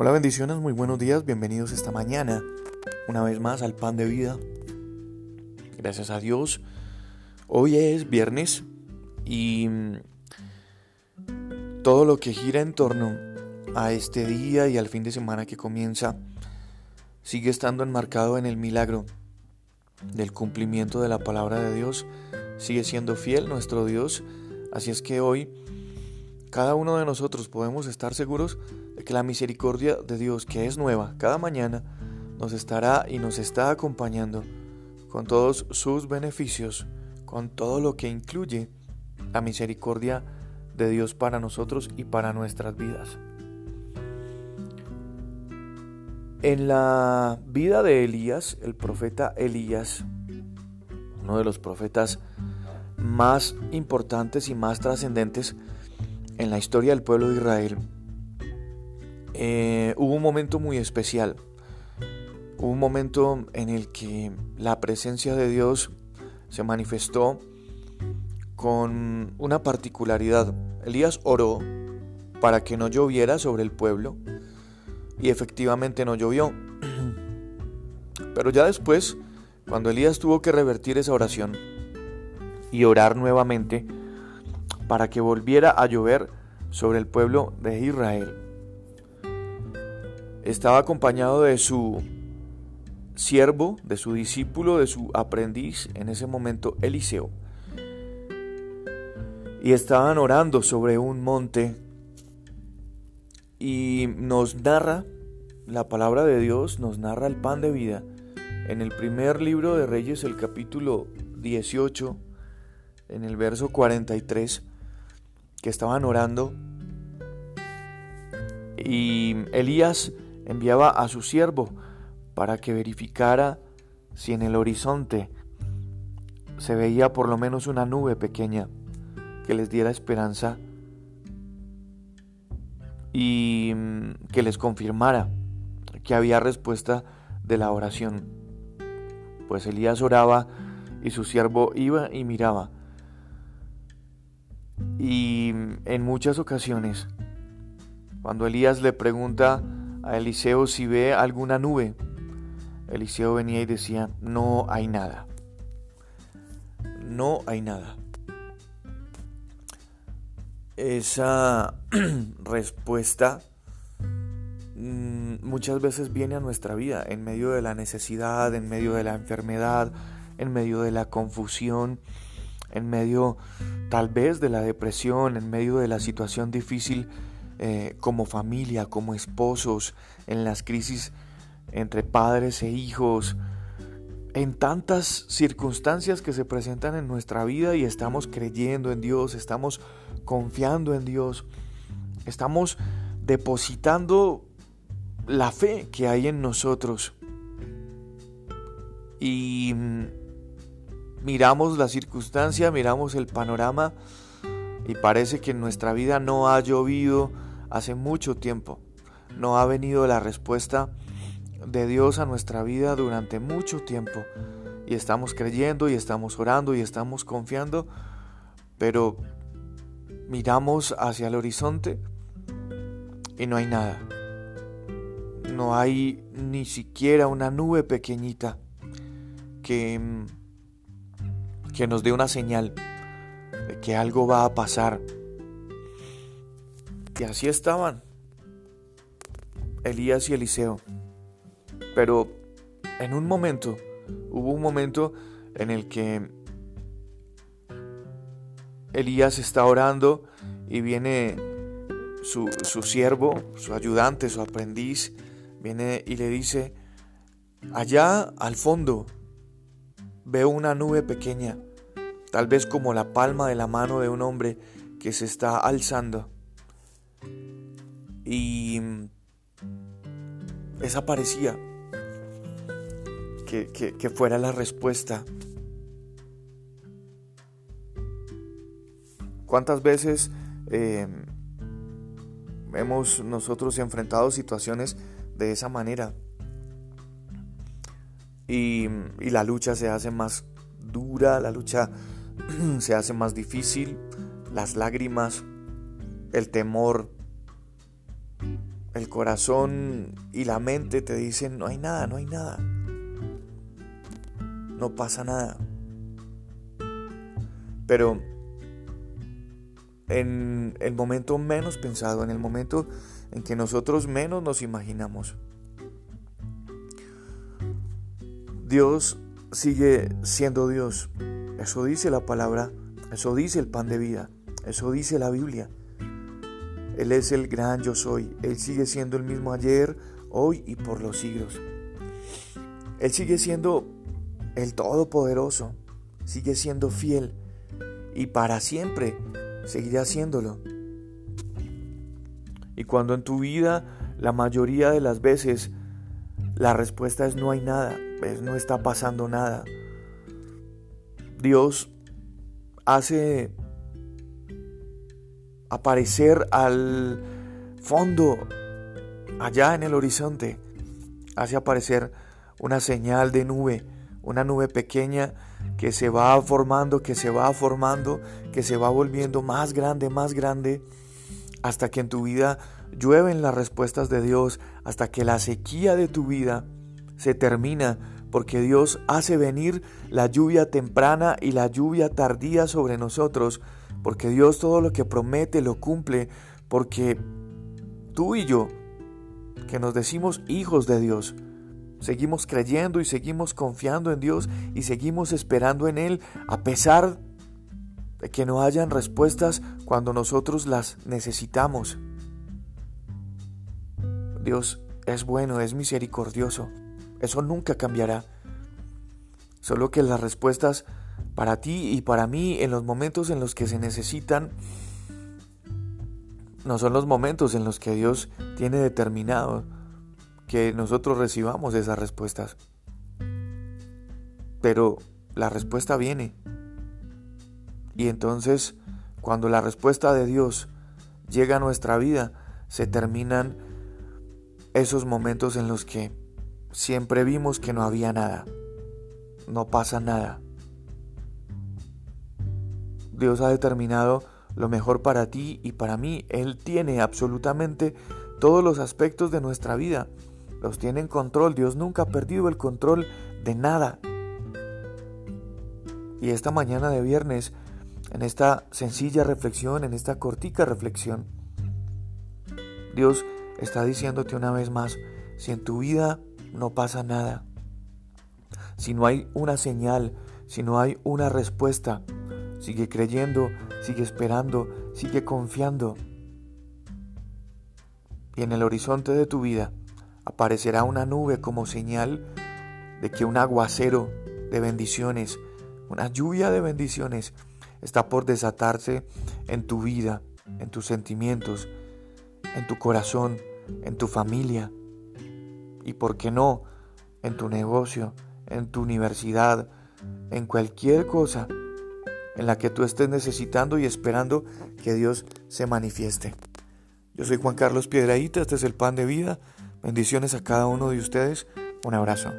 Hola bendiciones, muy buenos días, bienvenidos esta mañana una vez más al pan de vida. Gracias a Dios. Hoy es viernes y todo lo que gira en torno a este día y al fin de semana que comienza sigue estando enmarcado en el milagro del cumplimiento de la palabra de Dios. Sigue siendo fiel nuestro Dios. Así es que hoy cada uno de nosotros podemos estar seguros que la misericordia de Dios, que es nueva cada mañana, nos estará y nos está acompañando con todos sus beneficios, con todo lo que incluye la misericordia de Dios para nosotros y para nuestras vidas. En la vida de Elías, el profeta Elías, uno de los profetas más importantes y más trascendentes en la historia del pueblo de Israel, eh, hubo un momento muy especial. Hubo un momento en el que la presencia de Dios se manifestó con una particularidad. Elías oró para que no lloviera sobre el pueblo y efectivamente no llovió. Pero ya después, cuando Elías tuvo que revertir esa oración y orar nuevamente para que volviera a llover sobre el pueblo de Israel, estaba acompañado de su siervo, de su discípulo, de su aprendiz, en ese momento Eliseo. Y estaban orando sobre un monte y nos narra la palabra de Dios, nos narra el pan de vida. En el primer libro de Reyes, el capítulo 18, en el verso 43, que estaban orando y Elías enviaba a su siervo para que verificara si en el horizonte se veía por lo menos una nube pequeña que les diera esperanza y mm, que les confirmara que había respuesta de la oración. Pues Elías oraba y su siervo iba y miraba. Y mm, en muchas ocasiones, cuando Elías le pregunta a Eliseo si ve alguna nube. Eliseo venía y decía, no hay nada. No hay nada. Esa respuesta mm, muchas veces viene a nuestra vida en medio de la necesidad, en medio de la enfermedad, en medio de la confusión, en medio tal vez de la depresión, en medio de la situación difícil eh, como familia, como esposos, en las crisis entre padres e hijos, en tantas circunstancias que se presentan en nuestra vida y estamos creyendo en Dios, estamos confiando en Dios, estamos depositando la fe que hay en nosotros. Y mm, miramos la circunstancia, miramos el panorama y parece que en nuestra vida no ha llovido, hace mucho tiempo. No ha venido la respuesta de Dios a nuestra vida durante mucho tiempo. Y estamos creyendo y estamos orando y estamos confiando, pero miramos hacia el horizonte y no hay nada. No hay ni siquiera una nube pequeñita que, que nos dé una señal de que algo va a pasar y así estaban Elías y Eliseo. Pero en un momento, hubo un momento en el que Elías está orando y viene su, su, siervo, su ayudante, su aprendiz, viene y le dice, allá al fondo veo una nube pequeña, tal vez como la palma de la mano de un hombre que se está alzando y esa parecía que, fuera la respuesta. ¿Cuántas veces eh, hemos nosotros enfrentado situaciones de esa manera? Y, y, la lucha se hace más dura, la lucha se hace más difícil, las lágrimas, el temor el corazón y la mente te dicen, no hay nada, no hay nada. No pasa nada. Pero en el momento menos pensado, en el momento en que nosotros menos nos imaginamos, Dios sigue siendo Dios. Eso dice la palabra, eso dice el pan de vida, eso dice la Biblia. Él es el gran yo soy. Él sigue siendo el mismo ayer, hoy y por los siglos. Él sigue siendo el Todopoderoso. Sigue siendo fiel. Y para siempre seguirá haciéndolo. Y cuando en tu vida la mayoría de las veces la respuesta es no hay nada, no está pasando nada. Dios hace aparecer al fondo, allá en el horizonte, hace aparecer una señal de nube, una nube pequeña que se va formando, que se va formando, que se va volviendo más grande, más grande, hasta que en tu vida llueven las respuestas de Dios, hasta que la sequía de tu vida se termina, porque Dios hace venir la lluvia temprana y la lluvia tardía sobre nosotros, porque Dios todo lo que promete lo cumple, porque tú y yo, que nos decimos hijos de Dios, seguimos creyendo y seguimos confiando en Dios y seguimos esperando en Él a pesar de que no hayan respuestas cuando nosotros las necesitamos. Dios es bueno, es misericordioso, eso nunca cambiará. Solo que las respuestas para ti y para mí en los momentos en los que se necesitan no son los momentos en los que Dios tiene determinado que nosotros recibamos esas respuestas. Pero la respuesta viene. Y entonces, cuando la respuesta de Dios llega a nuestra vida, se terminan esos momentos en los que siempre vimos que no había nada. No pasa nada. Dios ha determinado lo mejor para ti y para mí. Él tiene absolutamente todos los aspectos de nuestra vida. Los tiene en control. Dios nunca ha perdido el control de nada. Y esta mañana de viernes, en esta sencilla reflexión, en esta cortica reflexión, Dios está diciéndote una vez más, si en tu vida no pasa nada, si no hay una señal, si no hay una respuesta, Sigue creyendo, sigue esperando, sigue confiando. Y en el horizonte de tu vida aparecerá una nube como señal de que un aguacero de bendiciones, una lluvia de bendiciones está por desatarse en tu vida, en tus sentimientos, en tu corazón, en tu familia. Y, por qué no, en tu negocio, en tu universidad, en cualquier cosa en la que tú estés necesitando y esperando que Dios se manifieste. Yo soy Juan Carlos Piedraíta, este es el pan de vida. Bendiciones a cada uno de ustedes. Un abrazo.